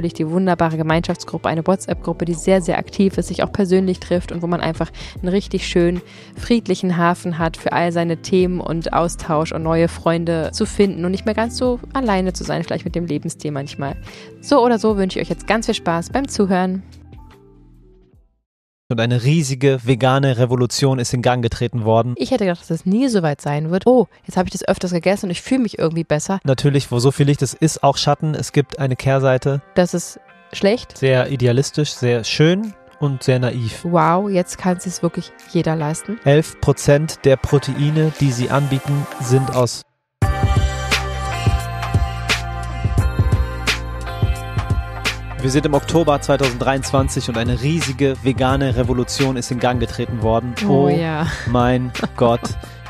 natürlich die wunderbare Gemeinschaftsgruppe, eine WhatsApp-Gruppe, die sehr, sehr aktiv ist, sich auch persönlich trifft und wo man einfach einen richtig schönen, friedlichen Hafen hat für all seine Themen und Austausch und neue Freunde zu finden und nicht mehr ganz so alleine zu sein, vielleicht mit dem Lebensstil manchmal. So oder so wünsche ich euch jetzt ganz viel Spaß beim Zuhören. Und eine riesige vegane Revolution ist in Gang getreten worden. Ich hätte gedacht, dass das nie so weit sein wird. Oh, jetzt habe ich das öfters gegessen und ich fühle mich irgendwie besser. Natürlich, wo so viel Licht ist, ist auch Schatten. Es gibt eine Kehrseite. Das ist schlecht. Sehr idealistisch, sehr schön und sehr naiv. Wow, jetzt kann es sich wirklich jeder leisten. 11 Prozent der Proteine, die sie anbieten, sind aus Wir sind im Oktober 2023 und eine riesige vegane Revolution ist in Gang getreten worden. Oh, oh ja. Mein Gott.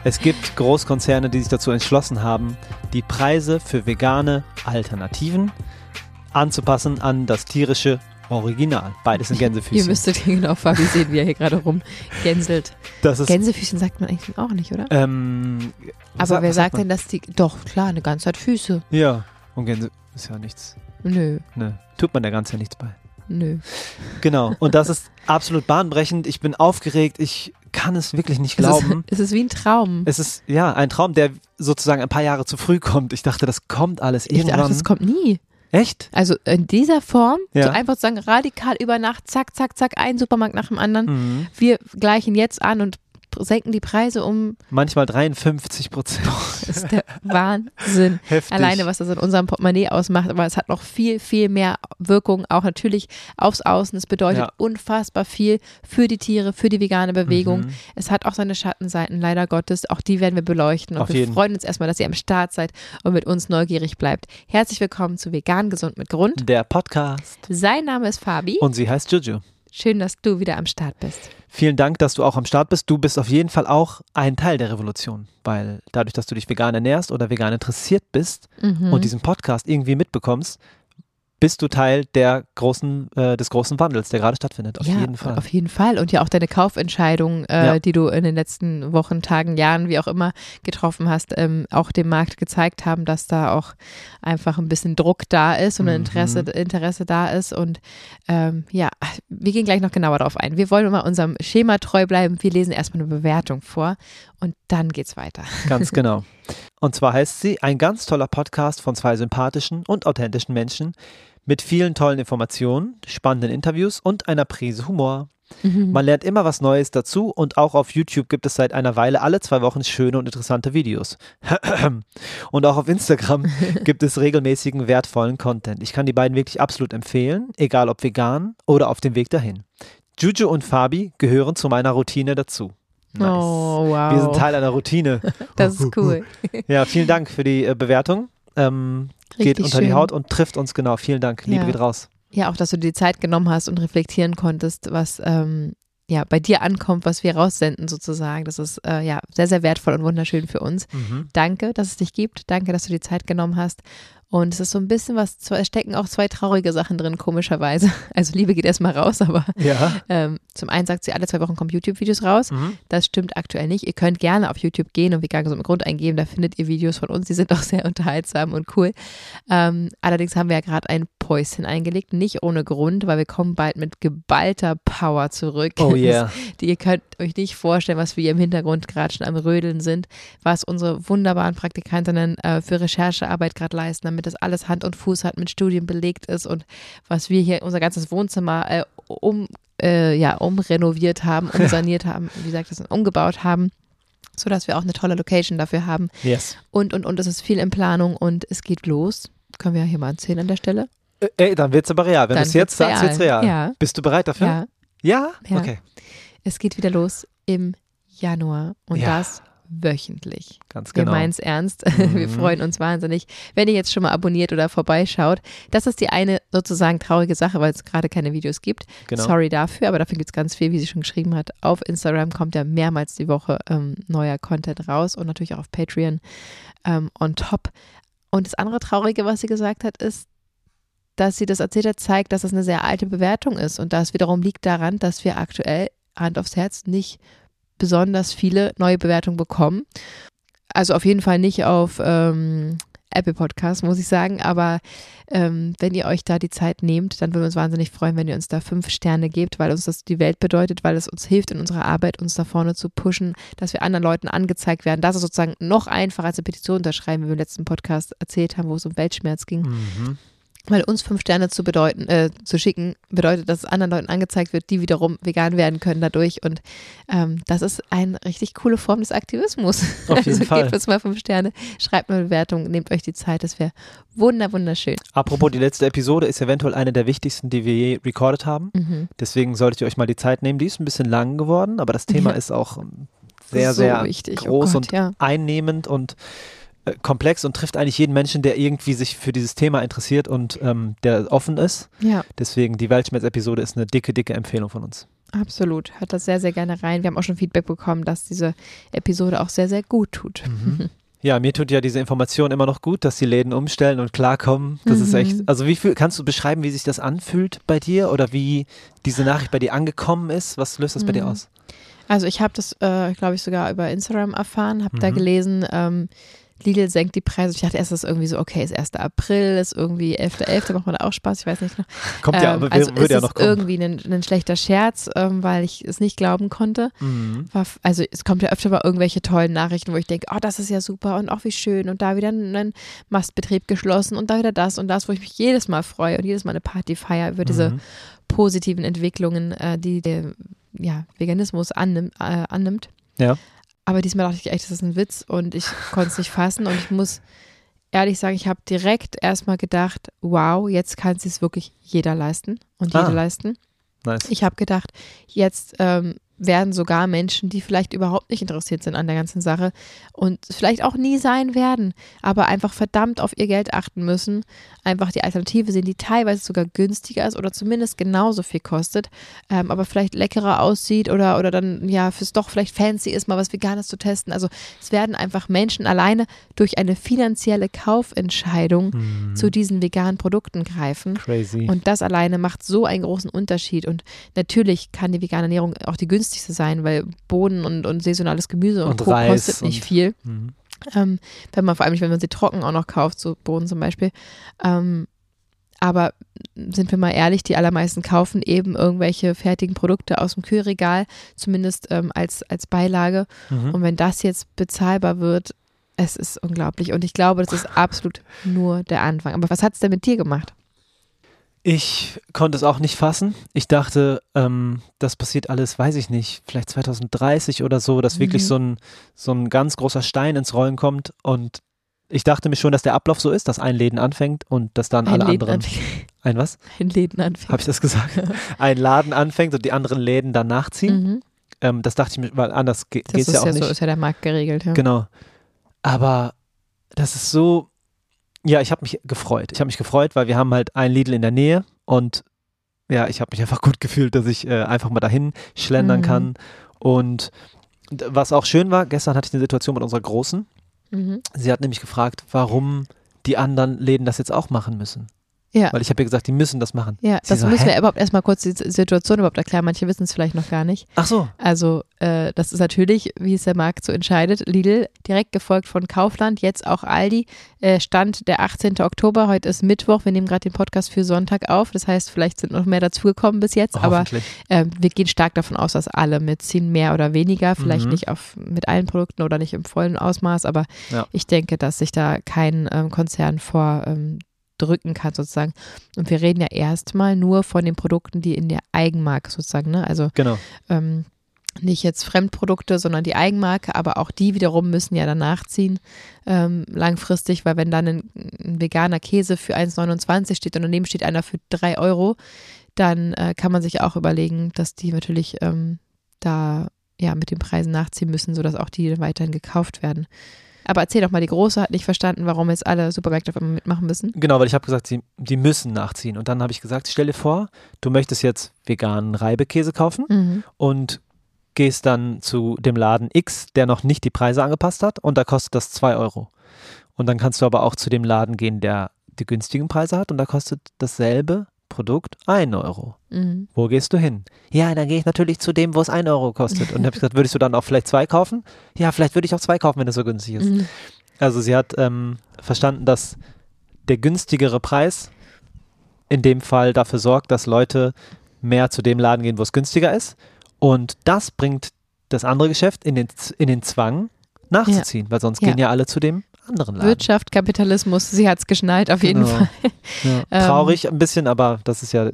Es gibt Großkonzerne, die sich dazu entschlossen haben, die Preise für vegane Alternativen anzupassen an das tierische Original. Beides sind Gänsefüßchen. Ihr müsstet hier genau Fabi sehen, wie er hier gerade rumgänselt. Das ist, Gänsefüßchen sagt man eigentlich auch nicht, oder? Ähm, Aber wer sagt, sagt denn, dass die. Doch, klar, eine ganze Zeit Füße. Ja, und Gänse ist ja nichts. Nö. Nö. Tut man der ganze ja nichts bei. Nö. Genau. Und das ist absolut bahnbrechend. Ich bin aufgeregt. Ich kann es wirklich nicht glauben. Es ist, es ist wie ein Traum. Es ist, ja, ein Traum, der sozusagen ein paar Jahre zu früh kommt. Ich dachte, das kommt alles irgendwann. Ich dachte, das kommt nie. Echt? Also in dieser Form, ja. so einfach sagen, radikal über Nacht, zack, zack, zack, ein Supermarkt nach dem anderen. Mhm. Wir gleichen jetzt an und senken die Preise um. Manchmal 53 Prozent. Das ist der Wahnsinn. Heftig. Alleine, was das in unserem Portemonnaie ausmacht. Aber es hat noch viel, viel mehr Wirkung, auch natürlich aufs Außen. Es bedeutet ja. unfassbar viel für die Tiere, für die vegane Bewegung. Mhm. Es hat auch seine Schattenseiten, leider Gottes. Auch die werden wir beleuchten. Und Auf wir jeden. freuen uns erstmal, dass ihr am Start seid und mit uns neugierig bleibt. Herzlich willkommen zu Vegan Gesund mit Grund. Der Podcast. Sein Name ist Fabi. Und sie heißt Juju. Schön, dass du wieder am Start bist. Vielen Dank, dass du auch am Start bist. Du bist auf jeden Fall auch ein Teil der Revolution, weil dadurch, dass du dich vegan ernährst oder vegan interessiert bist mhm. und diesen Podcast irgendwie mitbekommst, bist du Teil der großen, äh, des großen Wandels, der gerade stattfindet. Auf ja, jeden Fall. Auf jeden Fall. Und ja auch deine Kaufentscheidung, äh, ja. die du in den letzten Wochen, Tagen, Jahren, wie auch immer getroffen hast, ähm, auch dem Markt gezeigt haben, dass da auch einfach ein bisschen Druck da ist und ein Interesse, mhm. Interesse da ist. Und ähm, ja, wir gehen gleich noch genauer darauf ein. Wir wollen immer unserem Schema treu bleiben. Wir lesen erstmal eine Bewertung vor und dann geht's weiter. Ganz genau. Und zwar heißt sie ein ganz toller Podcast von zwei sympathischen und authentischen Menschen, mit vielen tollen Informationen, spannenden Interviews und einer Prise Humor. Mhm. Man lernt immer was Neues dazu und auch auf YouTube gibt es seit einer Weile alle zwei Wochen schöne und interessante Videos. und auch auf Instagram gibt es regelmäßigen wertvollen Content. Ich kann die beiden wirklich absolut empfehlen, egal ob vegan oder auf dem Weg dahin. Juju und Fabi gehören zu meiner Routine dazu. Nice. Oh, wow. Wir sind Teil einer Routine. das ist cool. ja, vielen Dank für die äh, Bewertung. Ähm, geht unter schön. die Haut und trifft uns genau. Vielen Dank. Liebe ja. geht raus. Ja, auch, dass du dir die Zeit genommen hast und reflektieren konntest, was ähm, ja bei dir ankommt, was wir raussenden sozusagen. Das ist äh, ja sehr, sehr wertvoll und wunderschön für uns. Mhm. Danke, dass es dich gibt. Danke, dass du die Zeit genommen hast. Und es ist so ein bisschen was, es stecken auch zwei traurige Sachen drin, komischerweise. Also Liebe geht erstmal raus, aber Ja. ähm, zum einen sagt sie, alle zwei Wochen kommen YouTube-Videos raus. Mhm. Das stimmt aktuell nicht. Ihr könnt gerne auf YouTube gehen und vegan gesund im Grund eingeben. Da findet ihr Videos von uns. Die sind auch sehr unterhaltsam und cool. Ähm, allerdings haben wir ja gerade ein Päuschen eingelegt. Nicht ohne Grund, weil wir kommen bald mit geballter Power zurück. Oh yeah. Die ihr könnt euch nicht vorstellen, was wir hier im Hintergrund gerade schon am Rödeln sind, was unsere wunderbaren Praktikantinnen äh, für Recherchearbeit gerade leisten, damit das alles Hand und Fuß hat, mit Studien belegt ist und was wir hier unser ganzes Wohnzimmer äh, um äh, ja, umrenoviert haben, umsaniert haben, wie sagt das, umgebaut haben, sodass wir auch eine tolle Location dafür haben. Yes. Und, und, und es ist viel in Planung und es geht los. Können wir ja hier mal erzählen an der Stelle? Äh, Ey, dann wird's aber real. Wenn du es jetzt sagst, wird's real. Ja. Bist du bereit dafür? Ja, Ja? Ja. Okay. es geht wieder los im Januar und Ja. das wöchentlich. Ganz Wir genau. meinen es ernst. Wir Mhm. freuen uns wahnsinnig, wenn ihr jetzt schon mal abonniert oder vorbeischaut. Das ist die eine sozusagen traurige Sache, weil es gerade keine Videos gibt. Genau. Sorry dafür, aber dafür gibt es ganz viel, wie sie schon geschrieben hat. Auf Instagram kommt ja mehrmals die Woche ähm, neuer Content raus und natürlich auch auf Patreon ähm, on top. Und das andere Traurige, was sie gesagt hat, ist, dass sie das erzählt hat, zeigt, dass das eine sehr alte Bewertung ist. Und das wiederum liegt daran, dass wir aktuell, Hand aufs Herz, nicht besonders viele neue Bewertungen bekommen. Also auf jeden Fall nicht auf ähm, Apple Podcast, muss ich sagen. Aber ähm, wenn ihr euch da die Zeit nehmt, dann würden wir uns wahnsinnig freuen, wenn ihr uns da fünf Sterne gebt, weil uns das die Welt bedeutet, weil es uns hilft in unserer Arbeit, uns da vorne zu pushen, dass wir anderen Leuten angezeigt werden. Das ist sozusagen noch einfacher als eine Petition unterschreiben, wie wir im letzten Podcast erzählt haben, wo es um Weltschmerz ging. Mhm. Weil uns fünf Sterne zu bedeuten, äh, zu schicken, bedeutet, dass es anderen Leuten angezeigt wird, die wiederum vegan werden können dadurch. Und ähm, das ist eine richtig coole Form des Aktivismus. Auf jeden also Fall. gebt uns mal fünf Sterne, schreibt eine Bewertung, nehmt euch die Zeit, das wäre wunder, wunderschön. Apropos, die letzte Episode ist eventuell eine der wichtigsten, die wir je recorded haben. Mhm. Deswegen solltet ihr euch mal die Zeit nehmen. Die ist ein bisschen lang geworden, aber das Thema Ja. ist auch sehr, so sehr wichtig. groß oh Gott, und ja. einnehmend und komplex und trifft eigentlich jeden Menschen, der irgendwie sich für dieses Thema interessiert und ähm, der offen ist. ja, Deswegen die Weltschmerz-Episode ist eine dicke, dicke Empfehlung von uns. absolut. Hört das sehr, sehr gerne rein. Wir haben auch schon Feedback bekommen, dass diese Episode auch sehr, sehr gut tut. Ja, mir tut ja diese Information immer noch gut, dass die Läden umstellen und klarkommen. Das ist Mhm. echt, also wie viel, kannst du beschreiben, wie sich das anfühlt bei dir oder wie diese Nachricht bei dir angekommen ist? Was löst das bei dir Mhm. aus? Also ich habe das, äh, glaube ich, sogar über Instagram erfahren, habe da Mhm. gelesen, ähm, Lidl senkt die Preise. Ich dachte erst, das ist irgendwie so, okay, ist 1. April, ist irgendwie 11.11., macht man da auch Spaß, ich weiß nicht. genau. Kommt ja, Ähm, aber also würde ist ja noch kommen. irgendwie ein, ein schlechter Scherz, ähm, weil ich es nicht glauben konnte. Mhm. War, also es kommt ja öfter mal irgendwelche tollen Nachrichten, wo ich denke, oh, das ist ja super und auch wie schön und da wieder ein, ein Mastbetrieb geschlossen und da wieder das und das, wo ich mich jedes Mal freue und jedes Mal eine Party feiere über diese Mhm. positiven Entwicklungen, äh, die der ja, Veganismus annimmt, äh, annimmt. Ja. Aber diesmal dachte ich echt, das ist ein Witz und ich konnte es nicht fassen und ich muss ehrlich sagen, ich habe direkt erstmal gedacht, wow, jetzt kann es sich wirklich jeder leisten und jede Ah. leisten. Nice. Ich habe gedacht, jetzt ähm, werden sogar Menschen, die vielleicht überhaupt nicht interessiert sind an der ganzen Sache und vielleicht auch nie sein werden, aber einfach verdammt auf ihr Geld achten müssen, einfach die Alternative sehen, die teilweise sogar günstiger ist oder zumindest genauso viel kostet, ähm, aber vielleicht leckerer aussieht oder, oder dann ja fürs doch vielleicht fancy ist, mal was Veganes zu testen. Also es werden einfach Menschen alleine durch eine finanzielle Kaufentscheidung Mhm. zu diesen veganen Produkten greifen. Crazy. Und das alleine macht so einen großen Unterschied. Und natürlich kann die vegane Ernährung auch die günstigste sein, weil Bohnen und, und saisonales Gemüse und, Und Co. Reis kostet nicht und- viel. mhm. Ähm, wenn man vor allem nicht, wenn man sie trocken auch noch kauft, so Bohnen zum Beispiel. Ähm, aber sind wir mal ehrlich, die allermeisten kaufen eben irgendwelche fertigen Produkte aus dem Kühlregal, zumindest ähm, als, als Beilage. Mhm. Und wenn das jetzt bezahlbar wird, es ist unglaublich. Und ich glaube, das ist absolut nur der Anfang. Aber was hat es denn mit dir gemacht? Ich konnte es auch nicht fassen. Ich dachte, ähm, das passiert alles, weiß ich nicht, vielleicht 2030 oder so, dass wirklich Mhm. so ein, so ein ganz großer Stein ins Rollen kommt. Und ich dachte mir schon, dass der Ablauf so ist, dass ein Läden anfängt und dass dann alle Läden anderen. anfängt. Ein was? Ein Läden anfängt. Habe ich das gesagt? ein Laden anfängt und die anderen Läden dann nachziehen. Mhm. Ähm, das dachte ich mir, weil anders ge geht es ja auch ja nicht. so, ist ja der Markt geregelt. Ja. Genau. Aber das ist so, ja, ich habe mich gefreut. Ich habe mich gefreut, weil wir haben halt ein Lidl in der Nähe und ja, ich habe mich einfach gut gefühlt, dass ich äh, einfach mal dahin schlendern Mhm. kann. Und was auch schön war, gestern hatte ich eine Situation mit unserer Großen. Mhm. Sie hat nämlich gefragt, warum die anderen Läden das jetzt auch machen müssen. Ja. Weil ich habe ja gesagt, die müssen das machen. Ja, Sie das so, müssen hä? wir überhaupt erstmal kurz die Situation überhaupt erklären. Manche wissen es vielleicht noch gar nicht. Ach so. Also, äh, das ist natürlich, wie es der Markt so entscheidet. Lidl, direkt gefolgt von Kaufland, jetzt auch Aldi. Äh, Stand der 18. Oktober, heute ist Mittwoch. Wir nehmen gerade den Podcast für Sonntag auf. Das heißt, vielleicht sind noch mehr dazugekommen bis jetzt. Aber äh, wir gehen stark davon aus, dass alle mitziehen, mehr oder weniger. Vielleicht Mhm. nicht auf, mit allen Produkten oder nicht im vollen Ausmaß. Aber Ja. ich denke, dass sich da kein ähm, Konzern vor ähm, drücken kann sozusagen. Und wir reden ja erstmal nur von den Produkten, die in der Eigenmarke sozusagen, ne? Also Genau. ähm, nicht jetzt Fremdprodukte, sondern die Eigenmarke, aber auch die wiederum müssen ja danach ziehen, ähm, langfristig, weil wenn dann ein, ein veganer Käse für 1,29 steht und daneben steht einer für 3 Euro, dann äh, kann man sich auch überlegen, dass die natürlich ähm, da ja mit den Preisen nachziehen müssen, sodass auch die weiterhin gekauft werden. Aber erzähl doch mal, die Große hat nicht verstanden, warum jetzt alle Supermärkte auf einmal mitmachen müssen. Genau, weil ich habe gesagt, sie, die müssen nachziehen. Und dann habe ich gesagt, stell dir vor, du möchtest jetzt veganen Reibekäse kaufen Mhm. und gehst dann zu dem Laden X, der noch nicht die Preise angepasst hat und da kostet das 2 Euro. Und dann kannst du aber auch zu dem Laden gehen, der die günstigen Preise hat und da kostet dasselbe Produkt 1 Euro. Mhm. Wo gehst du hin? Ja, dann gehe ich natürlich zu dem, wo es 1 Euro kostet. Und habe ich gesagt, würdest du dann auch vielleicht zwei kaufen? Ja, vielleicht würde ich auch zwei kaufen, wenn es so günstig ist. Mhm. Also sie hat ähm, verstanden, dass der günstigere Preis in dem Fall dafür sorgt, dass Leute mehr zu dem Laden gehen, wo es günstiger ist. Und das bringt das andere Geschäft in den, in den Zwang nachzuziehen, weil sonst Ja. gehen ja alle zu dem anderen Laden. Wirtschaft, Kapitalismus, sie hat es geschnallt auf jeden Genau. Fall. Ja. Ähm, Traurig ein bisschen, aber das ist ja, Ja.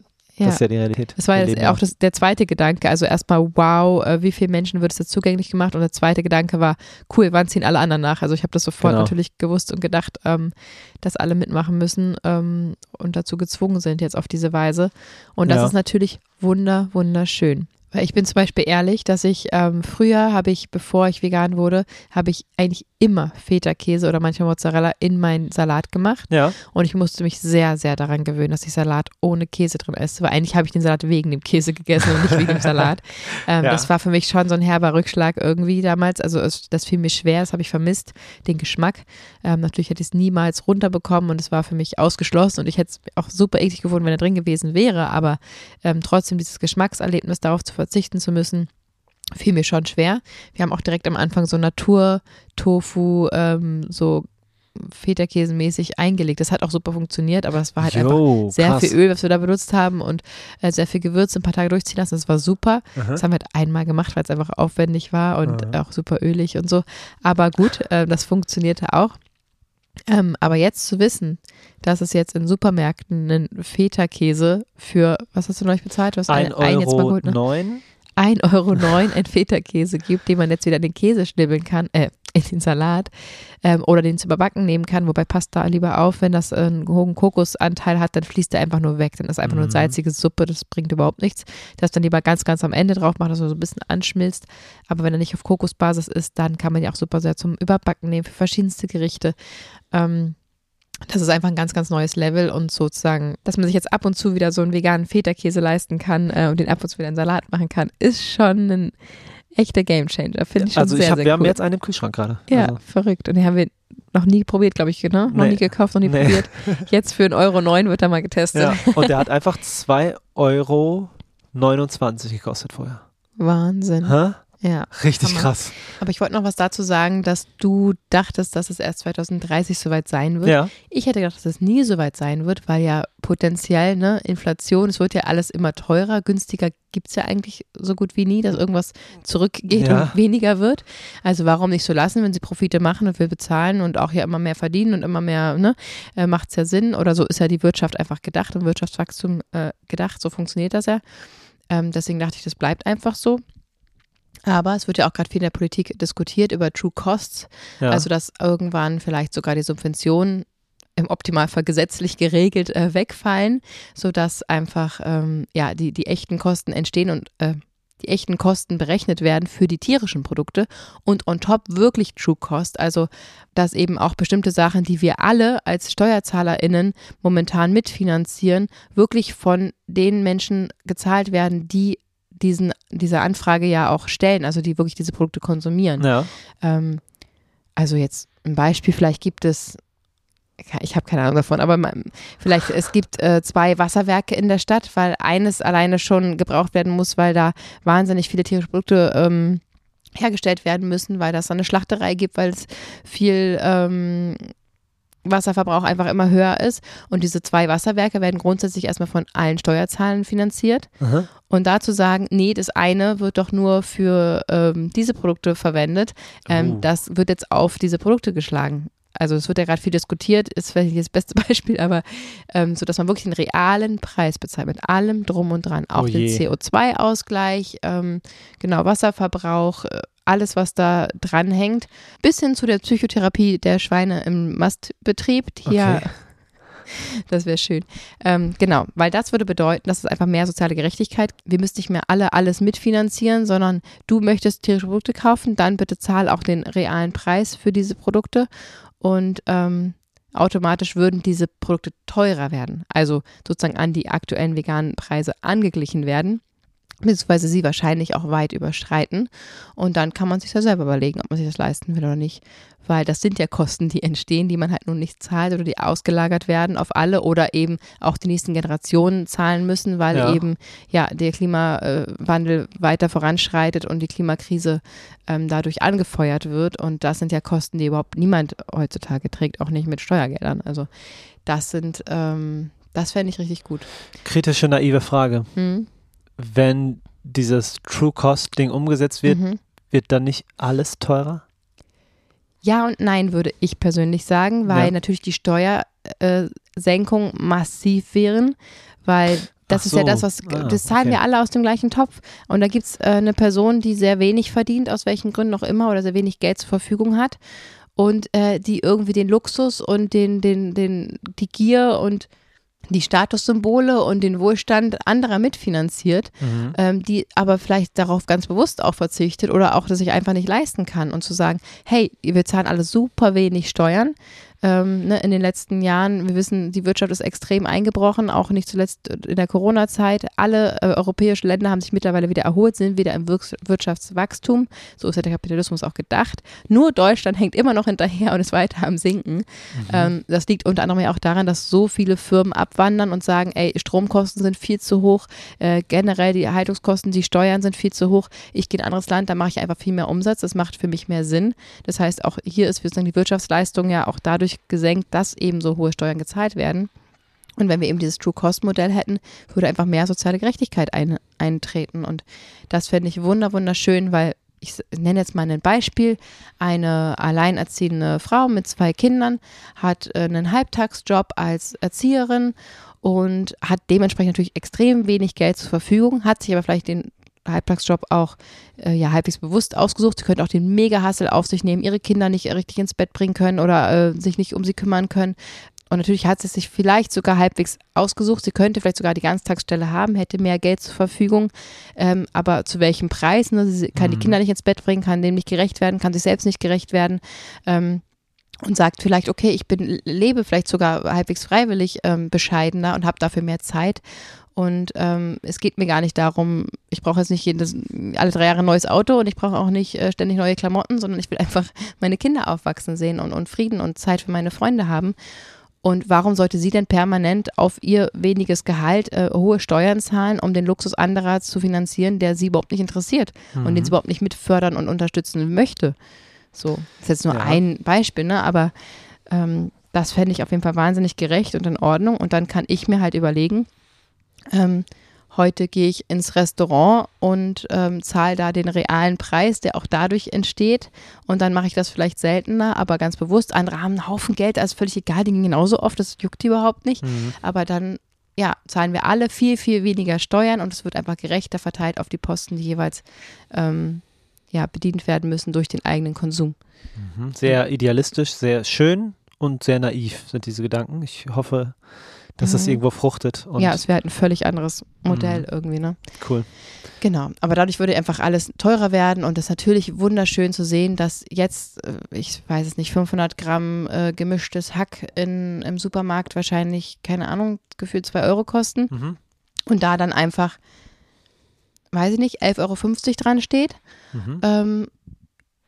das ist ja die Realität. Das war jetzt auch das, der zweite Gedanke. Also erstmal, wow, äh, wie vielen Menschen wird es jetzt zugänglich gemacht? Und der zweite Gedanke war, cool, wann ziehen alle anderen nach? Also ich habe das sofort Genau. natürlich gewusst und gedacht, ähm, dass alle mitmachen müssen ähm, und dazu gezwungen sind jetzt auf diese Weise. Und das Ja. ist natürlich wunder, wunderschön. Weil ich bin zum Beispiel ehrlich, dass ich ähm, früher habe ich, bevor ich vegan wurde, habe ich eigentlich immer Feta-Käse oder manchmal Mozzarella in meinen Salat gemacht. Ja, Und ich musste mich sehr, sehr daran gewöhnen, dass ich Salat ohne Käse drin esse. Weil eigentlich habe ich den Salat wegen dem Käse gegessen und nicht wegen dem Salat. Ähm, Ja. Das war für mich schon so ein herber Rückschlag irgendwie damals. Also es, das fiel mir schwer, das habe ich vermisst, den Geschmack. Ähm, natürlich hätte ich es niemals runterbekommen und es war für mich ausgeschlossen. Und ich hätte es auch super eklig gefunden, wenn er drin gewesen wäre. Aber ähm, trotzdem dieses Geschmackserlebnis, darauf zu verzichten zu müssen, fiel mir schon schwer. Wir haben auch direkt am Anfang so Natur-Tofu, ähm, so Feta-Käse-mäßig eingelegt. Das hat auch super funktioniert, aber das war halt einfach Jo, sehr krass. viel Öl, was wir da benutzt haben und äh, sehr viel Gewürz ein paar Tage durchziehen lassen. Das war super. Aha. Das haben wir halt einmal gemacht, weil es einfach aufwendig war und Mhm. auch super ölig und so. Aber gut, äh, das funktionierte auch. Ähm, aber jetzt zu wissen, dass es jetzt in Supermärkten einen Feta-Käse für, was hast du neulich bezahlt? Du hast Ein einen, einen jetzt mal Euro geholt, ne? neun. 1,09 Euro ein Feta-Käse gibt, den man jetzt wieder in den Käse schnibbeln kann, äh, in den Salat ähm, oder den zu überbacken nehmen kann, wobei passt da lieber auf, wenn das einen hohen Kokosanteil hat, dann fließt der einfach nur weg, dann ist einfach nur Mhm. salzige Suppe, das bringt überhaupt nichts. Das dann lieber ganz, ganz am Ende drauf machen, dass er so ein bisschen anschmilzt, aber wenn er nicht auf Kokosbasis ist, dann kann man ja auch super sehr zum Überbacken nehmen für verschiedenste Gerichte. Ähm, das ist einfach ein ganz, ganz neues Level und sozusagen, dass man sich jetzt ab und zu wieder so einen veganen Feta-Käse leisten kann äh, und den ab und zu wieder in Salat machen kann, ist schon ein echter Gamechanger. Finde ich schon Also sehr, ich hab, sehr wir cool. haben jetzt einen im Kühlschrank gerade. ja, Also, verrückt. Und den haben wir noch nie probiert, glaube ich, ne? Noch Nee. nie gekauft, noch nie Nee. probiert. Jetzt für 1,09 Euro neun wird er mal getestet. ja. Und der hat einfach 2,29 Euro gekostet vorher. Wahnsinn. Hä? Ja. Richtig Hammer. krass. Aber ich wollte noch was dazu sagen, dass du dachtest, dass es erst 2030 soweit sein wird. Ja. Ich hätte gedacht, dass es nie so weit sein wird, weil ja potenziell, ne, Inflation, es wird ja alles immer teurer, günstiger gibt es ja eigentlich so gut wie nie, dass irgendwas zurückgeht Ja. und weniger wird. Also warum nicht so lassen, wenn sie Profite machen und wir bezahlen und auch ja immer mehr verdienen und immer mehr, ne, äh, macht es ja Sinn. Oder so ist ja die Wirtschaft einfach gedacht und Wirtschaftswachstum äh, gedacht, so funktioniert das ja. Ähm, deswegen dachte ich, das bleibt einfach so. Aber es wird ja auch gerade viel in der Politik diskutiert über True Costs. ja. Also, dass irgendwann vielleicht sogar die Subventionen im Optimalfall gesetzlich geregelt äh, wegfallen, sodass einfach ähm, ja, die, die echten Kosten entstehen und äh, die echten Kosten berechnet werden für die tierischen Produkte und on top wirklich True Cost, also dass eben auch bestimmte Sachen, die wir alle als SteuerzahlerInnen momentan mitfinanzieren, wirklich von den Menschen gezahlt werden, die diesen, diese Anfrage ja auch stellen, also die wirklich diese Produkte konsumieren. ja. Ähm, also jetzt ein Beispiel, vielleicht gibt es ich habe keine Ahnung davon, aber man, vielleicht es gibt äh, zwei Wasserwerke in der Stadt, weil eines alleine schon gebraucht werden muss, weil da wahnsinnig viele tierische Produkte ähm, hergestellt werden müssen, weil das eine Schlachterei gibt, weil es viel ähm, Wasserverbrauch einfach immer höher ist. Und diese zwei Wasserwerke werden grundsätzlich erstmal von allen Steuerzahlern finanziert. Aha. Und dazu sagen, nee, das eine wird doch nur für ähm, diese Produkte verwendet, ähm, Oh. das wird jetzt auf diese Produkte geschlagen. Also es wird ja gerade viel diskutiert, ist vielleicht nicht das beste Beispiel, aber ähm, so, dass man wirklich den realen Preis bezahlt mit allem drum und dran, auch Oh den je. CO2-Ausgleich, ähm, genau Wasserverbrauch, äh, alles was da dran hängt, bis hin zu der Psychotherapie der Schweine im Mastbetrieb, ja Okay. das wäre schön. Ähm, genau, weil das würde bedeuten, dass es einfach mehr soziale Gerechtigkeit. Wir müssen nicht mehr alle alles mitfinanzieren, sondern du möchtest tierische Produkte kaufen, dann bitte zahl auch den realen Preis für diese Produkte und ähm, automatisch würden diese Produkte teurer werden. Also sozusagen an die aktuellen veganen Preise angeglichen werden. Beziehungsweise sie wahrscheinlich auch weit überschreiten. Und dann kann man sich ja selber überlegen, ob man sich das leisten will oder nicht. Weil das sind ja Kosten, die entstehen, die man halt nun nicht zahlt oder die ausgelagert werden auf alle oder eben auch die nächsten Generationen zahlen müssen, weil Ja. eben ja der Klimawandel weiter voranschreitet und die Klimakrise ähm, dadurch angefeuert wird. Und das sind ja Kosten, die überhaupt niemand heutzutage trägt, auch nicht mit Steuergeldern. Also das sind, ähm, das fände ich richtig gut. Kritische, naive Frage. Hm? Wenn dieses True Cost Ding umgesetzt wird, Mhm. wird dann nicht alles teurer? Ja und nein, würde ich persönlich sagen, weil Ja. natürlich die Steuersenkung massiv wären, weil das Ach ist ja so. das, was Ah, das zahlen okay. wir alle aus dem gleichen Topf. Und da gibt es äh, eine Person, die sehr wenig verdient, aus welchen Gründen auch immer, oder sehr wenig Geld zur Verfügung hat und äh, die irgendwie den Luxus und den, den, den, die Gier und die Statussymbole und den Wohlstand anderer mitfinanziert Mhm. ähm, die aber vielleicht darauf ganz bewusst auch verzichtet oder auch das sich einfach nicht leisten kann und zu sagen, hey, wir zahlen alle super wenig Steuern. Ähm, ne, in den letzten Jahren, wir wissen, die Wirtschaft ist extrem eingebrochen, auch nicht zuletzt in der Corona-Zeit. Alle äh, europäischen Länder haben sich mittlerweile wieder erholt, sind wieder im Wirks Wirtschaftswachstum. So ist ja der Kapitalismus auch gedacht. Nur Deutschland hängt immer noch hinterher und ist weiter am Sinken. Ähm, das liegt unter anderem ja auch daran, dass so viele Firmen abwandern und sagen, ey, Stromkosten sind viel zu hoch, äh, generell die Erhaltungskosten, die Steuern sind viel zu hoch. Ich gehe in ein anderes Land, da mache ich einfach viel mehr Umsatz. Das macht für mich mehr Sinn. Das heißt, auch hier ist sozusagen die Wirtschaftsleistung ja auch dadurch gesenkt, dass eben so hohe Steuern gezahlt werden. Und wenn wir eben dieses True-Cost-Modell hätten, würde einfach mehr soziale Gerechtigkeit ein, eintreten. Und das fände ich wunder, wunderschön, weil ich nenne jetzt mal ein Beispiel. Eine alleinerziehende Frau mit zwei Kindern hat äh, einen Halbtagsjob als Erzieherin und hat dementsprechend natürlich extrem wenig Geld zur Verfügung, hat sich aber vielleicht den Halbtagsjob auch äh, ja halbwegs bewusst ausgesucht. Sie könnte auch den Mega-Hassel auf sich nehmen, ihre Kinder nicht richtig ins Bett bringen können oder äh, sich nicht um sie kümmern können. Und natürlich hat sie sich vielleicht sogar halbwegs ausgesucht. Sie könnte vielleicht sogar die Ganztagsstelle haben, hätte mehr Geld zur Verfügung. Ähm, aber zu welchem Preis? Ne? Sie kann die Mhm. Kinder nicht ins Bett bringen, kann dem nicht gerecht werden, kann sich selbst nicht gerecht werden. Ähm, und sagt vielleicht, okay, ich bin, lebe vielleicht sogar halbwegs freiwillig ähm, bescheidener und habe dafür mehr Zeit. Und ähm, es geht mir gar nicht darum, ich brauche jetzt nicht jedes, alle drei Jahre ein neues Auto und ich brauche auch nicht äh, ständig neue Klamotten, sondern ich will einfach meine Kinder aufwachsen sehen und, und Frieden und Zeit für meine Freunde haben. Und warum sollte sie denn permanent auf ihr weniges Gehalt äh, hohe Steuern zahlen, um den Luxus anderer zu finanzieren, der sie überhaupt nicht interessiert und den sie überhaupt nicht mitfördern und unterstützen möchte? So, das ist jetzt nur Ja. ein Beispiel, ne? aber ähm, das fände ich auf jeden Fall wahnsinnig gerecht und in Ordnung. Und dann kann ich mir halt überlegen, ähm, heute gehe ich ins Restaurant und ähm, zahle da den realen Preis, der auch dadurch entsteht. Und dann mache ich das vielleicht seltener, aber ganz bewusst. Andere haben einen Haufen Geld, also völlig egal, die gehen genauso oft, das juckt die überhaupt nicht. Mhm. Aber dann, ja, zahlen wir alle viel, viel weniger Steuern und es wird einfach gerechter verteilt auf die Posten, die jeweils ähm, ja, bedient werden müssen durch den eigenen Konsum. Mhm. Sehr idealistisch, sehr schön und sehr naiv sind diese Gedanken. Ich hoffe, dass es Mhm. irgendwo fruchtet. Ja, es wäre halt ein völlig anderes Modell Mhm. irgendwie, ne? cool. Genau, aber dadurch würde einfach alles teurer werden und es ist natürlich wunderschön zu sehen, dass jetzt, äh, ich weiß es nicht, 500 Gramm äh, gemischtes Hack in, im Supermarkt wahrscheinlich, keine Ahnung, gefühlt 2 Euro kosten Mhm. und da dann einfach, weiß ich nicht, 11,50 Euro dran steht. Mhm. Ähm,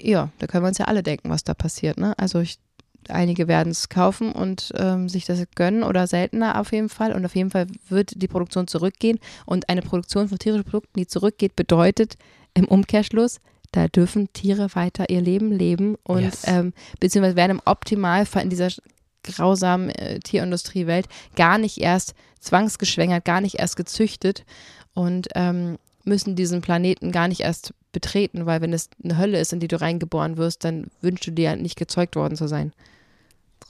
ja, da können wir uns ja alle denken, was da passiert. Ne? Also ich einige werden es kaufen und ähm, sich das gönnen oder seltener auf jeden Fall. Und auf jeden Fall wird die Produktion zurückgehen. Und eine Produktion von tierischen Produkten, die zurückgeht, bedeutet im Umkehrschluss, da dürfen Tiere weiter ihr Leben leben und yes. ähm, beziehungsweise werden im Optimalfall in dieser grausamen äh, Tierindustriewelt gar nicht erst zwangsgeschwängert, gar nicht erst gezüchtet und ähm, müssen diesen Planeten gar nicht erst betreten, weil wenn es eine Hölle ist, in die du reingeboren wirst, dann wünschst du dir nicht gezeugt worden zu sein.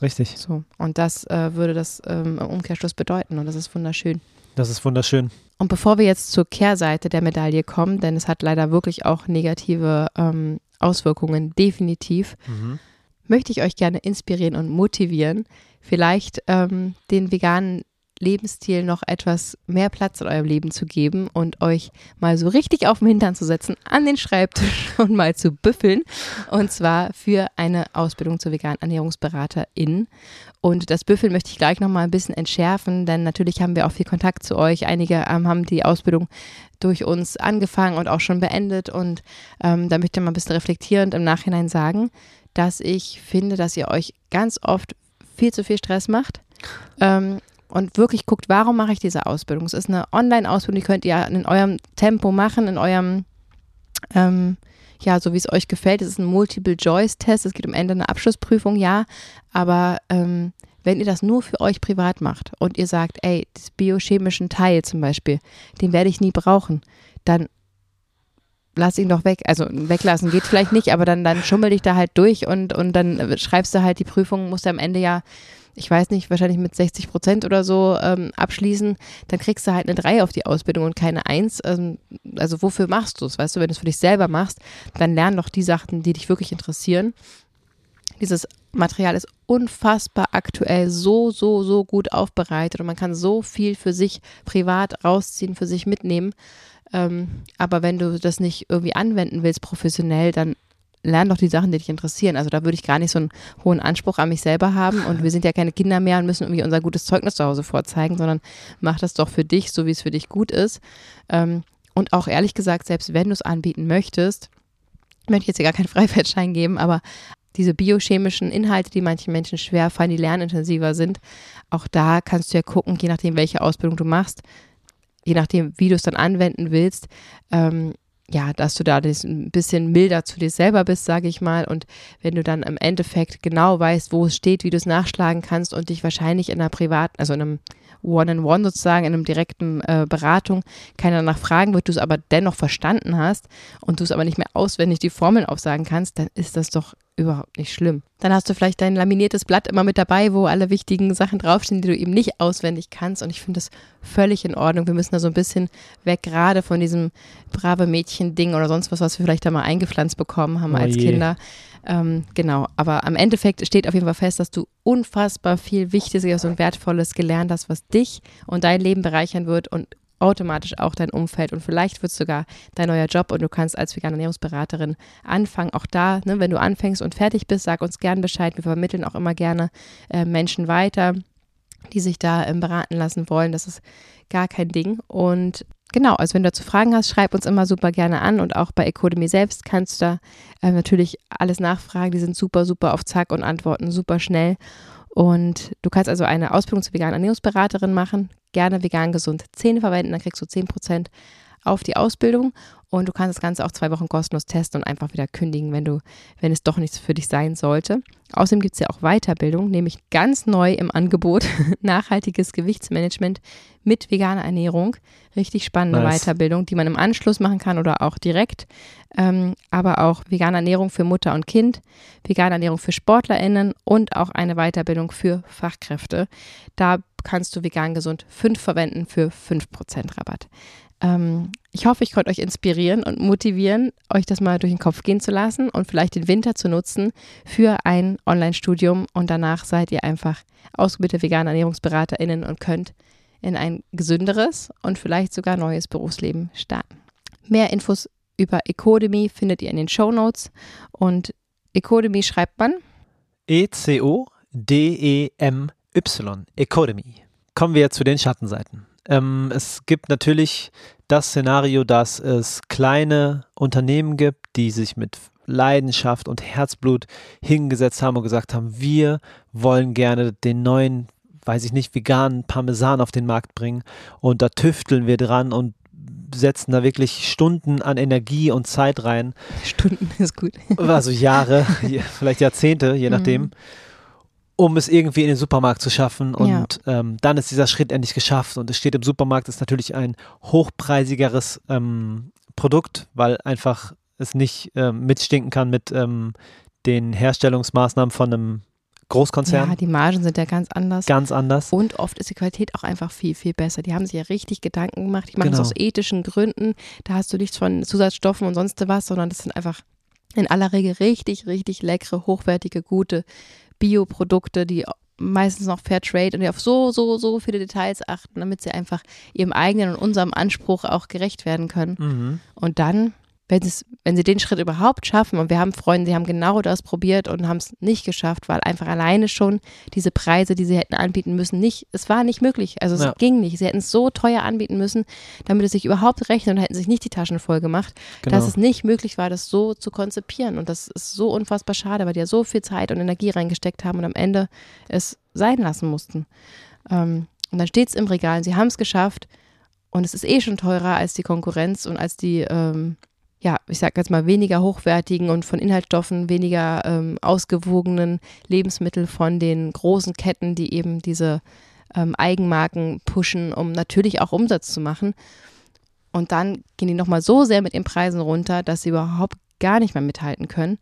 Richtig. So. Und das äh, würde das ähm, im Umkehrschluss bedeuten und das ist wunderschön. Das ist wunderschön. Und bevor wir jetzt zur Kehrseite der Medaille kommen, denn es hat leider wirklich auch negative ähm, Auswirkungen, definitiv, mhm. möchte ich euch gerne inspirieren und motivieren, vielleicht ähm, den veganen Lebensstil noch etwas mehr Platz in eurem Leben zu geben und euch mal so richtig auf den Hintern zu setzen, an den Schreibtisch und mal zu büffeln. Und zwar für eine Ausbildung zur veganen Ernährungsberaterin. Und das Büffeln möchte ich gleich nochmal ein bisschen entschärfen, denn natürlich haben wir auch viel Kontakt zu euch. Einige ähm, haben die Ausbildung durch uns angefangen und auch schon beendet. Und ähm, da möchte ich mal ein bisschen reflektierend im Nachhinein sagen, dass ich finde, dass ihr euch ganz oft viel zu viel Stress macht. Ähm, und wirklich guckt, warum mache ich diese Ausbildung? Es ist eine Online-Ausbildung, die könnt ihr in eurem Tempo machen, in eurem, ähm, ja, so wie es euch gefällt. Es ist ein Multiple-Choice-Test, es geht am Ende eine Abschlussprüfung, ja, aber ähm, wenn ihr das nur für euch privat macht und ihr sagt, ey, das biochemischen Teil zum Beispiel, den werde ich nie brauchen, dann lass ihn doch weg. Also weglassen geht vielleicht nicht, aber dann, dann schummel dich da halt durch und, und dann schreibst du halt die Prüfung, musst du am Ende ja ich weiß nicht, wahrscheinlich mit 60 Prozent oder so ähm, abschließen, dann kriegst du halt eine 3 auf die Ausbildung und keine 1. Ähm, also wofür machst du es? Weißt du, wenn du es für dich selber machst, dann lern doch die Sachen, die dich wirklich interessieren. Dieses Material ist unfassbar aktuell, so, so, so gut aufbereitet und man kann so viel für sich privat rausziehen, für sich mitnehmen. Ähm, aber wenn du das nicht irgendwie anwenden willst professionell, dann lern doch die Sachen, die dich interessieren. Also da würde ich gar nicht so einen hohen Anspruch an mich selber haben und wir sind ja keine Kinder mehr und müssen irgendwie unser gutes Zeugnis zu Hause vorzeigen, sondern mach das doch für dich, so wie es für dich gut ist. Ähm, und auch ehrlich gesagt, selbst wenn du es anbieten möchtest, möchte ich jetzt hier gar keinen Freifahrtschein geben, aber diese biochemischen Inhalte, die manchen Menschen schwer fallen, die lernintensiver sind, auch da kannst du ja gucken, je nachdem, welche Ausbildung du machst, je nachdem, wie du es dann anwenden willst, ähm, ja, dass du da ein bisschen milder zu dir selber bist, sage ich mal. Und wenn du dann im Endeffekt genau weißt, wo es steht, wie du es nachschlagen kannst und dich wahrscheinlich in einer privaten, also in einem One-on-One sozusagen, in einem direkten äh, Beratung, keiner danach fragen wird, du es aber dennoch verstanden hast und du es aber nicht mehr auswendig die Formeln aufsagen kannst, dann ist das doch überhaupt nicht schlimm. Dann hast du vielleicht dein laminiertes Blatt immer mit dabei, wo alle wichtigen Sachen draufstehen, die du eben nicht auswendig kannst. Und ich finde das völlig in Ordnung. Wir müssen da so ein bisschen weg, gerade von diesem brave Mädchen-Ding oder sonst was, was wir vielleicht da mal eingepflanzt bekommen haben oh als je. Kinder. Ähm, genau, aber am Endeffekt steht auf jeden Fall fest, dass du unfassbar viel Wichtiges und Wertvolles gelernt hast, was dich und dein Leben bereichern wird und automatisch auch dein Umfeld und vielleicht wird es sogar dein neuer Job und du kannst als vegane Ernährungsberaterin anfangen. Auch da, ne, wenn du anfängst und fertig bist, sag uns gern Bescheid. Wir vermitteln auch immer gerne äh, Menschen weiter, die sich da ähm, beraten lassen wollen. Das ist gar kein Ding. Und genau, also wenn du dazu Fragen hast, schreib uns immer super gerne an und auch bei Ecodemy selbst kannst du da äh, natürlich alles nachfragen. Die sind super, super auf Zack und antworten super schnell. Und du kannst also eine Ausbildung zur veganen Ernährungsberaterin machen, gerne vegan gesund Zähne verwenden, dann kriegst du 10% auf die Ausbildung und du kannst das Ganze auch zwei Wochen kostenlos testen und einfach wieder kündigen, wenn du, wenn es doch nichts für dich sein sollte. Außerdem gibt es ja auch Weiterbildung, nämlich ganz neu im Angebot nachhaltiges Gewichtsmanagement mit veganer Ernährung. Richtig spannende nice. Weiterbildung, die man im Anschluss machen kann oder auch direkt. Ähm, aber auch vegane Ernährung für Mutter und Kind, vegane Ernährung für SportlerInnen und auch eine Weiterbildung für Fachkräfte. Da kannst du vegan gesund 5 verwenden für 5% Rabatt. Ähm, ich hoffe, ich konnte euch inspirieren und motivieren, euch das mal durch den Kopf gehen zu lassen und vielleicht den Winter zu nutzen für ein Online-Studium und danach seid ihr einfach ausgebildete vegane ErnährungsberaterInnen und könnt in ein gesünderes und vielleicht sogar neues Berufsleben starten. Mehr Infos über Ecodemy findet ihr in den Show Notes und Ecodemy schreibt man E-C-O-D-E-M-Y, Ecodemy. Kommen wir zu den Schattenseiten. Ähm, es gibt natürlich das Szenario, dass es kleine Unternehmen gibt, die sich mit Leidenschaft und Herzblut hingesetzt haben und gesagt haben, wir wollen gerne den neuen, weiß ich nicht, veganen Parmesan auf den Markt bringen und da tüfteln wir dran und setzen da wirklich Stunden an Energie und Zeit rein. Stunden ist gut. Also Jahre, vielleicht Jahrzehnte, je nachdem. Um es irgendwie in den Supermarkt zu schaffen. Und ja. ähm, dann ist dieser Schritt endlich geschafft. Und es steht im Supermarkt, ist natürlich ein hochpreisigeres ähm, Produkt, weil einfach es nicht ähm, mitstinken kann mit ähm, den Herstellungsmaßnahmen von einem Großkonzern. Ja, die Margen sind ja ganz anders. Ganz anders. Und oft ist die Qualität auch einfach viel, viel besser. Die haben sich ja richtig Gedanken gemacht. Die machen genau. es aus ethischen Gründen. Da hast du nichts von Zusatzstoffen und sonst was, sondern das sind einfach in aller Regel richtig, richtig leckere, hochwertige, gute Bioprodukte, die meistens noch Fair Trade und die auf so, so, so viele Details achten, damit sie einfach ihrem eigenen und unserem Anspruch auch gerecht werden können. Mhm. Und dann wenn, wenn sie den Schritt überhaupt schaffen, und wir haben Freunde, die haben genau das probiert und haben es nicht geschafft, weil einfach alleine schon diese Preise, die sie hätten anbieten müssen, nicht, es war nicht möglich. Also es ja. ging nicht. Sie hätten es so teuer anbieten müssen, damit es sich überhaupt rechnet und hätten sich nicht die Taschen voll gemacht, genau. dass es nicht möglich war, das so zu konzipieren. Und das ist so unfassbar schade, weil die ja so viel Zeit und Energie reingesteckt haben und am Ende es sein lassen mussten. Ähm, und dann steht es im Regal, sie haben es geschafft und es ist eh schon teurer als die Konkurrenz und als die ähm, ja, ich sag jetzt mal, weniger hochwertigen und von Inhaltsstoffen weniger ähm, ausgewogenen Lebensmittel von den großen Ketten, die eben diese ähm, Eigenmarken pushen, um natürlich auch Umsatz zu machen. Und dann gehen die nochmal so sehr mit den Preisen runter, dass sie überhaupt gar nicht mehr mithalten können,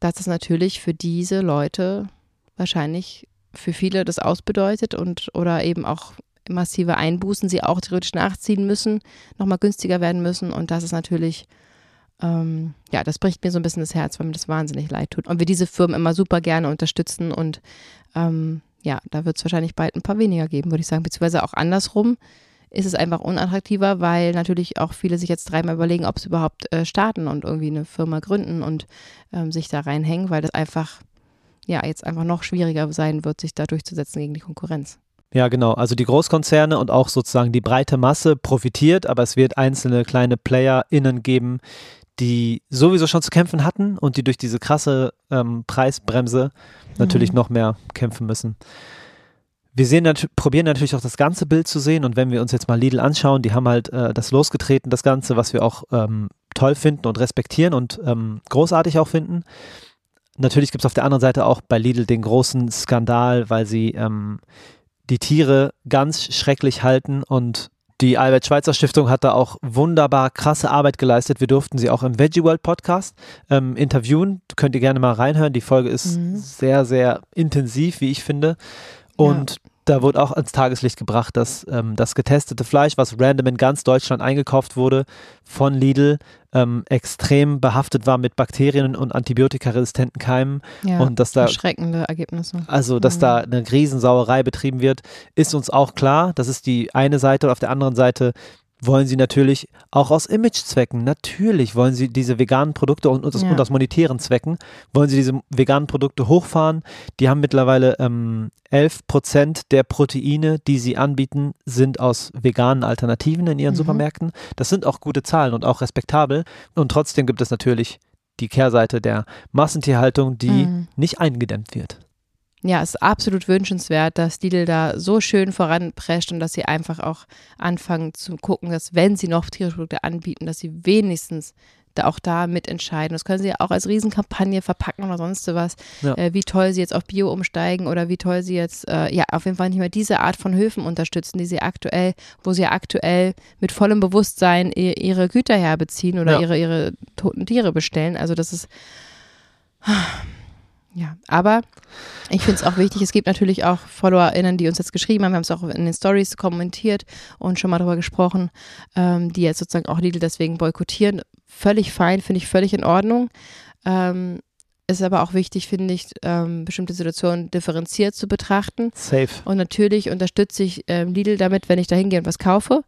dass das natürlich für diese Leute wahrscheinlich für viele das ausbedeutet und oder eben auch massive Einbußen sie auch theoretisch nachziehen müssen, nochmal günstiger werden müssen. Und das ist natürlich, ähm, ja, das bricht mir so ein bisschen das Herz, weil mir das wahnsinnig leid tut. Und wir diese Firmen immer super gerne unterstützen. Und ähm, ja, da wird es wahrscheinlich bald ein paar weniger geben, würde ich sagen. Beziehungsweise auch andersrum ist es einfach unattraktiver, weil natürlich auch viele sich jetzt dreimal überlegen, ob sie überhaupt äh, starten und irgendwie eine Firma gründen und ähm, sich da reinhängen, weil das einfach, ja, jetzt einfach noch schwieriger sein wird, sich da durchzusetzen gegen die Konkurrenz. Ja, genau. Also die Großkonzerne und auch sozusagen die breite Masse profitiert, aber es wird einzelne kleine PlayerInnen geben, die sowieso schon zu kämpfen hatten und die durch diese krasse ähm, Preisbremse natürlich mhm. noch mehr kämpfen müssen. Wir sehen nat probieren natürlich auch das ganze Bild zu sehen und wenn wir uns jetzt mal Lidl anschauen, die haben halt äh, das losgetreten, das Ganze, was wir auch ähm, toll finden und respektieren und ähm, großartig auch finden. Natürlich gibt es auf der anderen Seite auch bei Lidl den großen Skandal, weil sie ähm, die Tiere ganz schrecklich halten und die Albert Schweitzer Stiftung hat da auch wunderbar krasse Arbeit geleistet. Wir durften sie auch im Veggie World Podcast ähm, interviewen. Könnt ihr gerne mal reinhören. Die Folge ist mhm. sehr, sehr intensiv, wie ich finde. Und ja da wurde auch ans Tageslicht gebracht, dass ähm, das getestete Fleisch, was random in ganz Deutschland eingekauft wurde, von Lidl ähm, extrem behaftet war mit Bakterien und antibiotikaresistenten Keimen. Ja, und dass da erschreckende Ergebnisse. Also, dass mhm. da eine Riesensauerei betrieben wird, ist uns auch klar. Das ist die eine Seite. Und auf der anderen Seite wollen sie natürlich auch aus Imagezwecken, natürlich wollen sie diese veganen Produkte und, und, ja. und, aus monetären Zwecken, wollen sie diese veganen Produkte hochfahren. Die haben mittlerweile ähm, 11 Prozent der Proteine, die sie anbieten, sind aus veganen Alternativen in ihren mhm. Supermärkten. Das sind auch gute Zahlen und auch respektabel. Und trotzdem gibt es natürlich die Kehrseite der Massentierhaltung, die mhm. nicht eingedämmt wird ja, es ist absolut wünschenswert, dass Lidl da so schön voranprescht und dass sie einfach auch anfangen zu gucken, dass wenn sie noch tierische Produkte anbieten, dass sie wenigstens da auch da mitentscheiden. Das können sie ja auch als Riesenkampagne verpacken oder sonst was, ja. äh, wie toll sie jetzt auf Bio umsteigen oder wie toll sie jetzt, äh, ja, auf jeden Fall nicht mehr diese Art von Höfen unterstützen, die sie aktuell, wo sie aktuell mit vollem Bewusstsein ihre Güter herbeziehen oder ja. ihre, ihre toten Tiere bestellen. Also das ist ja, aber ich finde es auch wichtig, es gibt natürlich auch FollowerInnen, die uns jetzt geschrieben haben, wir haben es auch in den Stories kommentiert und schon mal darüber gesprochen, ähm, die jetzt sozusagen auch Lidl deswegen boykottieren. Völlig fein, finde ich völlig in Ordnung. Ähm, ist aber auch wichtig, finde ich, ähm, bestimmte Situationen differenziert zu betrachten. Safe. Und natürlich unterstütze ich ähm, Lidl damit, wenn ich da hingehe und was kaufe.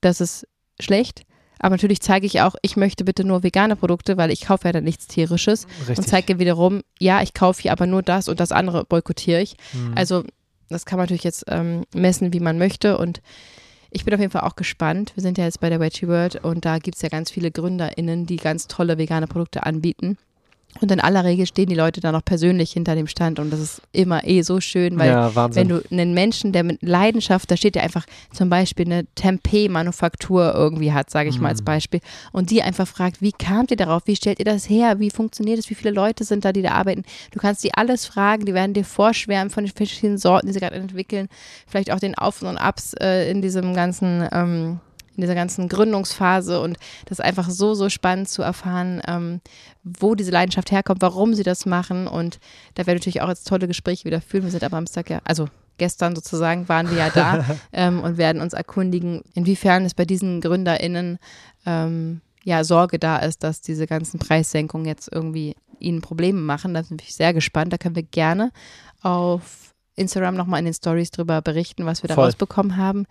Das ist schlecht. Aber natürlich zeige ich auch, ich möchte bitte nur vegane Produkte, weil ich kaufe ja dann nichts tierisches. Richtig. Und zeige wiederum, ja, ich kaufe hier aber nur das und das andere boykottiere ich. Mhm. Also das kann man natürlich jetzt ähm, messen, wie man möchte. Und ich bin auf jeden Fall auch gespannt. Wir sind ja jetzt bei der Veggie World und da gibt es ja ganz viele GründerInnen, die ganz tolle vegane Produkte anbieten. Und in aller Regel stehen die Leute da noch persönlich hinter dem Stand und das ist immer eh so schön, weil Ja, wenn du einen Menschen, der mit Leidenschaft, da steht ja einfach zum Beispiel eine Tempeh-Manufaktur irgendwie hat, sage ich mal Mhm. als Beispiel, und die einfach fragt, wie kamt ihr darauf, wie stellt ihr das her, wie funktioniert es, wie viele Leute sind da, die da arbeiten. Du kannst die alles fragen, die werden dir vorschwärmen von den verschiedenen Sorten, die sie gerade entwickeln, vielleicht auch den Auf und Abs äh, in diesem ganzen ähm, in dieser ganzen Gründungsphase und das ist einfach so, so spannend zu erfahren, ähm, wo diese Leidenschaft herkommt, warum sie das machen und da werden natürlich auch jetzt tolle Gespräche wieder führen. Wir sind am Samstag ja, also gestern sozusagen waren wir ja da ähm, und werden uns erkundigen, inwiefern es bei diesen GründerInnen ähm, ja Sorge da ist, dass diese ganzen Preissenkungen jetzt irgendwie ihnen Probleme machen. Da bin ich sehr gespannt. Da können wir gerne auf Instagram nochmal in den Stories drüber berichten, was wir da Voll. rausbekommen haben.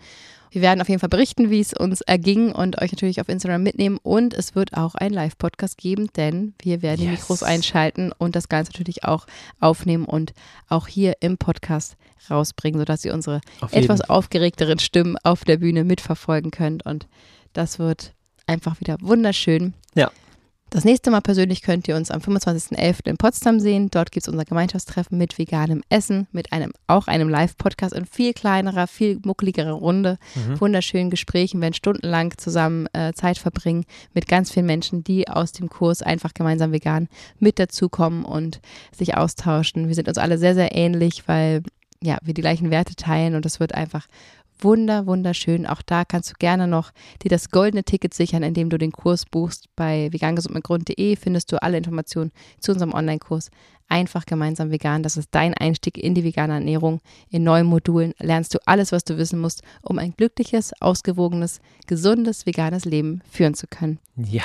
Wir werden auf jeden Fall berichten, wie es uns erging und euch natürlich auf Instagram mitnehmen. Und es wird auch einen Live-Podcast geben, denn wir werden die Yes. Mikros einschalten und das Ganze natürlich auch aufnehmen und auch hier im Podcast rausbringen, sodass ihr unsere Auf jeden. etwas aufgeregteren Stimmen auf der Bühne mitverfolgen könnt. Und das wird einfach wieder wunderschön. Ja. Das nächste Mal persönlich könnt ihr uns am 25.11. in Potsdam sehen. Dort gibt es unser Gemeinschaftstreffen mit veganem Essen, mit einem auch einem Live-Podcast in viel kleinerer, viel muckeligerer Runde. Mhm. Wunderschönen Gesprächen, werden stundenlang zusammen äh, Zeit verbringen mit ganz vielen Menschen, die aus dem Kurs einfach gemeinsam vegan mit dazukommen und sich austauschen. Wir sind uns alle sehr, sehr ähnlich, weil ja, wir die gleichen Werte teilen und es wird einfach wunder, wunderschön. Auch da kannst du gerne noch dir das goldene Ticket sichern, indem du den Kurs buchst. Bei vegangesundmitgrund.de findest du alle Informationen zu unserem Online-Kurs. Einfach gemeinsam vegan. Das ist dein Einstieg in die vegane Ernährung. In neuen Modulen lernst du alles, was du wissen musst, um ein glückliches, ausgewogenes, gesundes, veganes Leben führen zu können. Ja.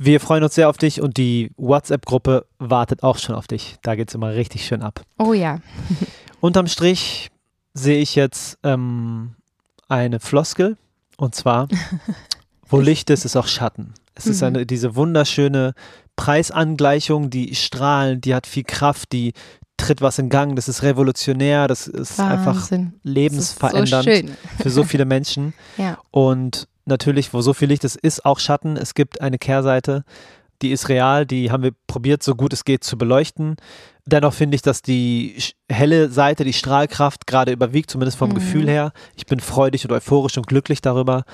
Wir freuen uns sehr auf dich und die WhatsApp-Gruppe wartet auch schon auf dich. Da geht es immer richtig schön ab. Oh ja. Unterm Strich sehe ich jetzt ähm, eine Floskel und zwar, wo Licht ist, ist auch Schatten. Es ist Mhm. eine, diese wunderschöne Preisangleichung, die strahlt, die hat viel Kraft, die tritt was in Gang, das ist revolutionär, das ist einfach Wahnsinn. Ist lebensverändernd So schön. für so viele Menschen. Ja. Und natürlich, wo so viel Licht ist, ist auch Schatten. Es gibt eine Kehrseite, die ist real, die haben wir probiert, so gut es geht zu beleuchten. Dennoch finde ich, dass die helle Seite, die Strahlkraft gerade überwiegt, zumindest vom Mhm. Gefühl her. Ich bin freudig und euphorisch und glücklich darüber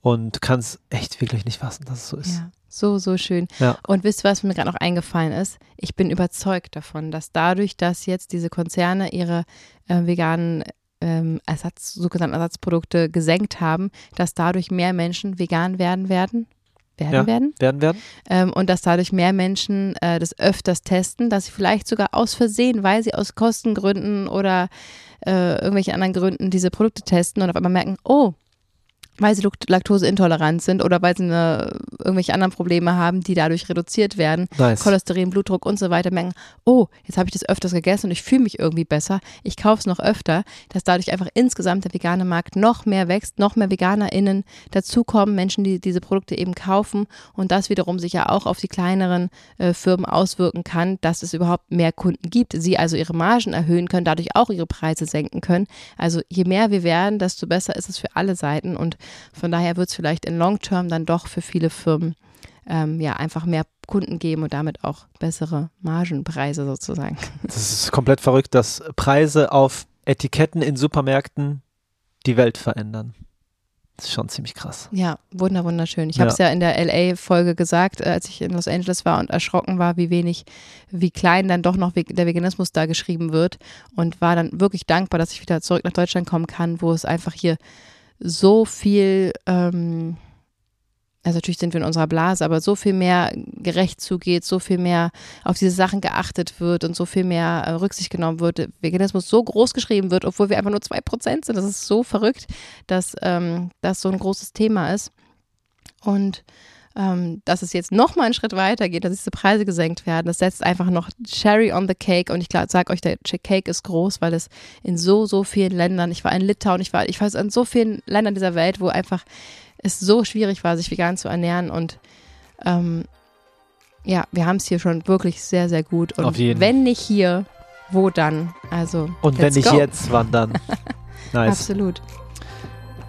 und kann es echt wirklich nicht fassen, dass es so ist. Ja, so, so schön. Ja. Und wisst ihr, was mir gerade noch eingefallen ist? Ich bin überzeugt davon, dass dadurch, dass jetzt diese Konzerne ihre äh, veganen ähm, Ersatz, sogenannten Ersatzprodukte gesenkt haben, dass dadurch mehr Menschen vegan werden werden. Werden Ja. werden. Werden werden? Ähm, und dass dadurch mehr Menschen äh, das öfters testen, dass sie vielleicht sogar aus Versehen, weil sie aus Kostengründen oder äh, irgendwelchen anderen Gründen diese Produkte testen und auf einmal merken, oh, weil sie lakt- laktoseintolerant sind oder weil sie eine, irgendwelche anderen Probleme haben, die dadurch reduziert werden, Nice. Cholesterin, Blutdruck und so weiter, merken, oh, jetzt habe ich das öfters gegessen und ich fühle mich irgendwie besser, ich kaufe es noch öfter, dass dadurch einfach insgesamt der vegane Markt noch mehr wächst, noch mehr VeganerInnen dazukommen, Menschen, die diese Produkte eben kaufen und das wiederum sich ja auch auf die kleineren äh, Firmen auswirken kann, dass es überhaupt mehr Kunden gibt, sie also ihre Margen erhöhen können, dadurch auch ihre Preise senken können. Also je mehr wir werden, desto besser ist es für alle Seiten und von daher wird es vielleicht in Long Term dann doch für viele Firmen ähm, ja einfach mehr Kunden geben und damit auch bessere Margenpreise sozusagen. Das ist komplett verrückt, dass Preise auf Etiketten in Supermärkten die Welt verändern. Das ist schon ziemlich krass. Ja, wunder, wunderschön. Ich Ja. habe es ja in der LA-Folge gesagt, äh, als ich in Los Angeles war und erschrocken war, wie wenig, wie klein dann doch noch der Veganismus da geschrieben wird und war dann wirklich dankbar, dass ich wieder zurück nach Deutschland kommen kann, wo es einfach hier so viel, ähm, also natürlich sind wir in unserer Blase, aber so viel mehr gerecht zugeht, so viel mehr auf diese Sachen geachtet wird und so viel mehr äh, Rücksicht genommen wird, Veganismus so groß geschrieben wird, obwohl wir einfach nur zwei Prozent sind. Das ist so verrückt, dass ähm, das so ein großes Thema ist. Und ähm, dass es jetzt noch mal einen Schritt weiter geht, dass diese Preise gesenkt werden, das setzt einfach noch Cherry on the Cake. Und ich sage euch, der Cake ist groß, weil es in so, so vielen Ländern, ich war in Litauen, ich war, ich war in so vielen Ländern dieser Welt, wo einfach es so schwierig war, sich vegan zu ernähren. Und ähm, ja, wir haben es hier schon wirklich sehr, sehr gut. Und Auf jeden. wenn nicht hier, wo dann? Also, Und wenn nicht go. jetzt, wann dann? Nice. Absolut.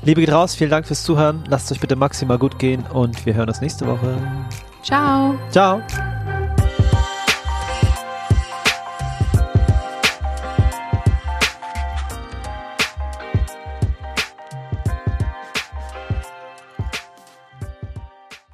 Liebe geht raus, vielen Dank fürs Zuhören. Lasst es euch bitte maximal gut gehen und wir hören uns nächste Woche. Ciao. Ciao.